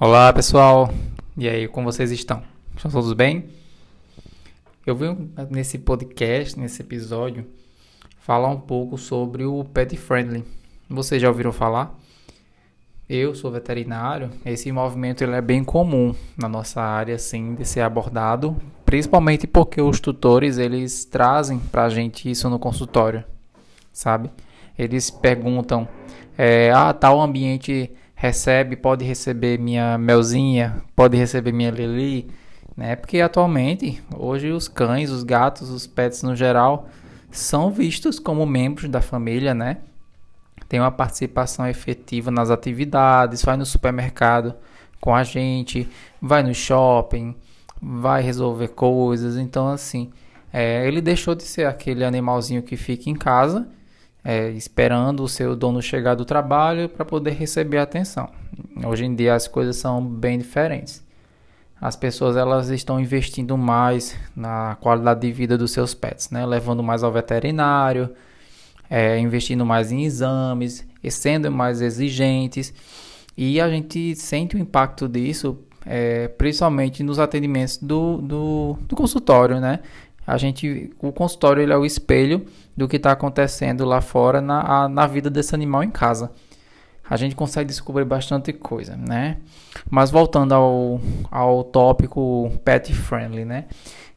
Olá pessoal, e aí, como vocês estão? Estão todos bem? Eu vim nesse podcast, nesse episódio, falar um pouco sobre o pet friendly. Vocês já ouviram falar? Eu sou veterinário, esse movimento ele é bem comum na nossa área, assim, de ser abordado, principalmente porque os tutores eles trazem pra gente isso no consultório, sabe? Eles perguntam, é, ah, tal ambiente recebe, pode receber minha melzinha, pode receber minha Lili, né? Porque atualmente, hoje os cães, os gatos, os pets no geral são vistos como membros da família, né? Tem uma participação efetiva nas atividades, vai no supermercado com a gente, vai no shopping, vai resolver coisas. Então, assim, é, ele deixou de ser aquele animalzinho que fica em casa é, esperando o seu dono chegar do trabalho para poder receber atenção. Hoje em dia as coisas são bem diferentes. As pessoas elas estão investindo mais na qualidade de vida dos seus pets, né? levando mais ao veterinário, é, investindo mais em exames, sendo mais exigentes. E a gente sente o impacto disso, é, principalmente nos atendimentos do, do, do consultório, né? A gente, o consultório ele é o espelho do que está acontecendo lá fora na, na vida desse animal em casa. A gente consegue descobrir bastante coisa, né? Mas voltando ao, ao tópico pet friendly, né?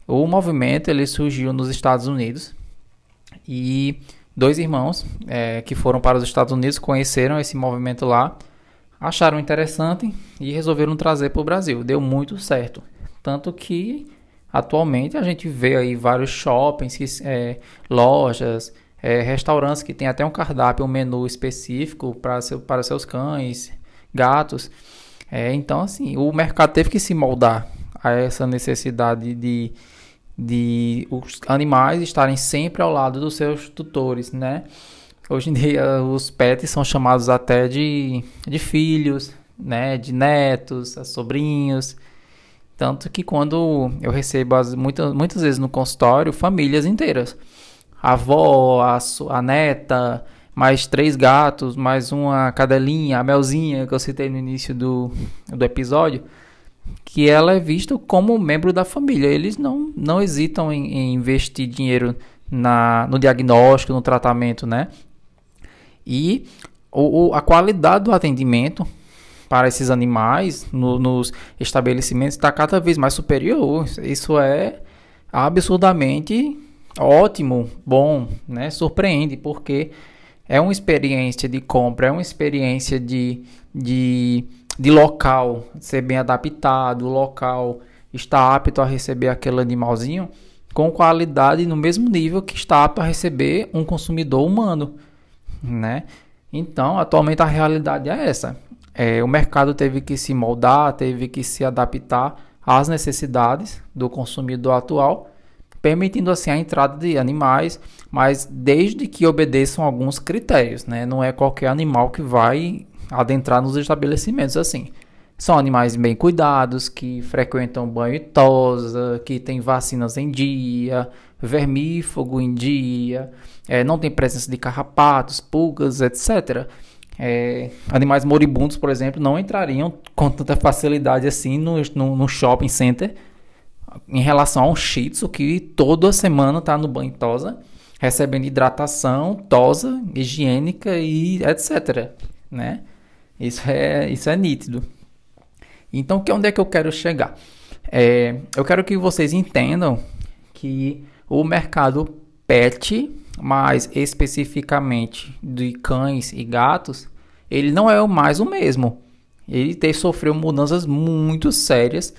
O movimento ele surgiu nos Estados Unidos e dois irmãos é, que foram para os Estados Unidos conheceram esse movimento lá, acharam interessante e resolveram trazer para o Brasil. Deu muito certo, tanto que Atualmente a gente vê aí vários shoppings, é, lojas, é, restaurantes que tem até um cardápio, um menu específico para, seu, seus cães, gatos. É, então, assim, o mercado teve que se moldar a essa necessidade de, de os animais estarem sempre ao lado dos seus tutores, né? Hoje em dia os pets são chamados até de, de filhos, né? De netos, sobrinhos. Tanto que quando eu recebo as, muitas, muitas vezes no consultório, famílias inteiras. A avó, a, a neta, mais três gatos, mais uma cadelinha, a melzinha que eu citei no início do, do episódio, que ela é vista como membro da família. Eles não, não hesitam em, em investir dinheiro na, no diagnóstico, no tratamento, né? E o, o, a qualidade do atendimento para esses animais no, nos estabelecimentos está cada vez mais superior. Isso é absurdamente ótimo, bom, né? Surpreende, porque é uma experiência de compra, é uma experiência de, de, de local ser bem adaptado, o local está apto a receber aquele animalzinho com qualidade no mesmo nível que está apto a receber um consumidor humano, né? Então, atualmente a realidade é essa. É, o mercado teve que se moldar, teve que se adaptar às necessidades do consumidor atual, permitindo assim a entrada de animais, mas desde que obedeçam alguns critérios, né? Não é qualquer animal que vai adentrar nos estabelecimentos assim. São animais bem cuidados, que frequentam banho e tosa, que têm vacinas em dia, vermífugo em dia, é, não tem presença de carrapatos, pulgas, etc é, animais moribundos, por exemplo, não entrariam com tanta facilidade assim no, no, no shopping center em relação a um shih tzu que toda semana está no banho tosa, recebendo hidratação, tosa, higiênica e etc. Né? Isso, é, isso é nítido. Então, que onde é que eu quero chegar? É, eu quero que vocês entendam que o mercado pet mais especificamente de cães e gatos, ele não é mais o mesmo. Ele tem, sofreu mudanças muito sérias.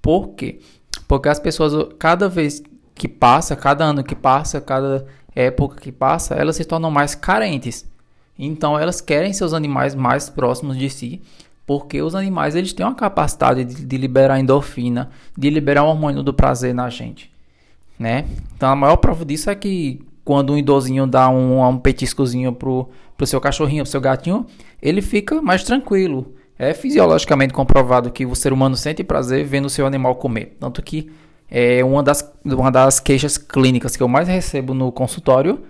Por quê? Porque as pessoas, cada vez que passa, cada ano que passa, cada época que passa, elas se tornam mais carentes. Então elas querem seus animais mais próximos de si, porque os animais eles têm uma capacidade de, de liberar endorfina, de liberar o hormônio do prazer na gente, né? Então a maior prova disso é que quando um idosinho dá um, um petiscozinho pro, pro seu cachorrinho, pro seu gatinho, ele fica mais tranquilo. É fisiologicamente comprovado que o ser humano sente prazer vendo o seu animal comer. Tanto que é uma das, uma das queixas clínicas que eu mais recebo no consultório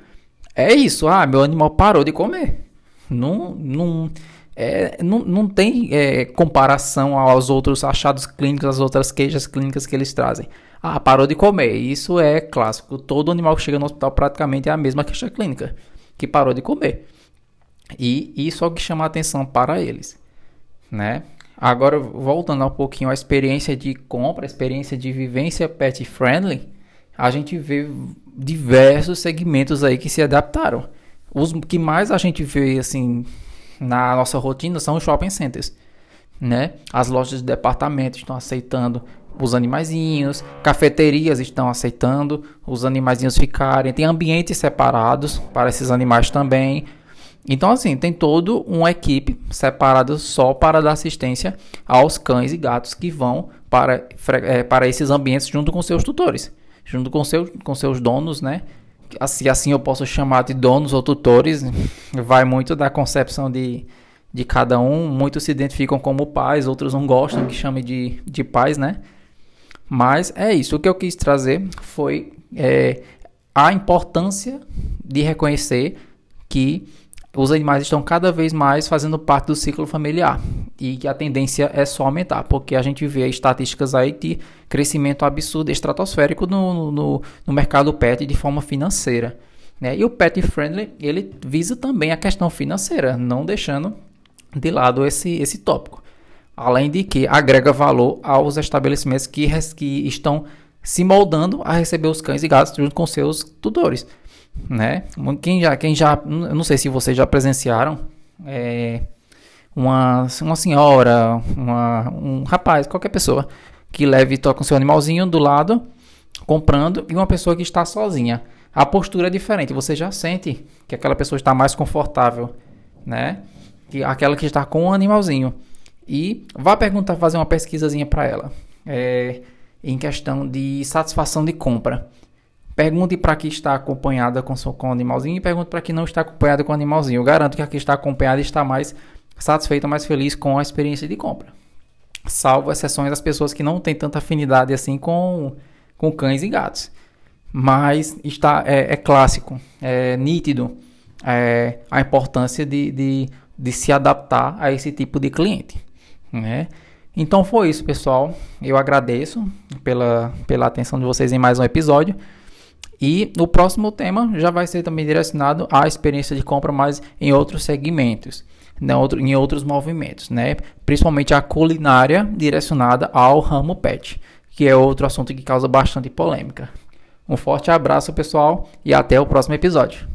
é isso. Ah, meu animal parou de comer. Não, não, é, não, não tem é, comparação aos outros achados clínicos, às outras queixas clínicas que eles trazem. Ah, parou de comer. Isso é clássico. Todo animal que chega no hospital praticamente é a mesma queixa clínica, que parou de comer. E isso é o que chama a atenção para eles, né? Agora, voltando um pouquinho à experiência de compra, experiência de vivência pet friendly, a gente vê diversos segmentos aí que se adaptaram. Os que mais a gente vê assim na nossa rotina são os shopping centers, né? As lojas de departamento estão aceitando os animaizinhos, cafeterias estão aceitando os animaizinhos ficarem, tem ambientes separados para esses animais também. Então, assim, tem toda uma equipe separada só para dar assistência aos cães e gatos que vão para, é, para esses ambientes junto com seus tutores, junto com, seu, com seus donos, né? Assim, assim eu posso chamar de donos ou tutores, vai muito da concepção de, de cada um. Muitos se identificam como pais, outros não gostam que chame de, de pais, né? Mas é isso. O que eu quis trazer foi é, a importância de reconhecer que os animais estão cada vez mais fazendo parte do ciclo familiar e que a tendência é só aumentar, porque a gente vê estatísticas aí de crescimento absurdo, estratosférico no, no, no mercado pet de forma financeira. Né? E o pet friendly ele visa também a questão financeira, não deixando de lado esse, esse tópico. Além de que agrega valor aos estabelecimentos que, que estão se moldando a receber os cães e gatos junto com seus tutores né? Quem já, quem já, não sei se vocês já presenciaram, é, uma, uma senhora, uma, um rapaz, qualquer pessoa que leve toca o seu animalzinho do lado, comprando, e uma pessoa que está sozinha. A postura é diferente, você já sente que aquela pessoa está mais confortável, né? Que aquela que está com o animalzinho. E vá perguntar, fazer uma pesquisazinha para ela, é, em questão de satisfação de compra. Pergunte para quem está acompanhada com, com o animalzinho e pergunte para quem não está acompanhada com o animalzinho. Eu garanto que a que está acompanhada está mais satisfeita, mais feliz com a experiência de compra. Salvo exceções das pessoas que não têm tanta afinidade assim com, com cães e gatos. Mas está é, é clássico, é nítido é, a importância de, de, de se adaptar a esse tipo de cliente. Né? Então foi isso, pessoal. Eu agradeço pela, pela atenção de vocês em mais um episódio. E o próximo tema já vai ser também direcionado à experiência de compra, mas em outros segmentos, né, em outros movimentos, né? principalmente a culinária direcionada ao ramo pet, que é outro assunto que causa bastante polêmica. Um forte abraço, pessoal, e até o próximo episódio.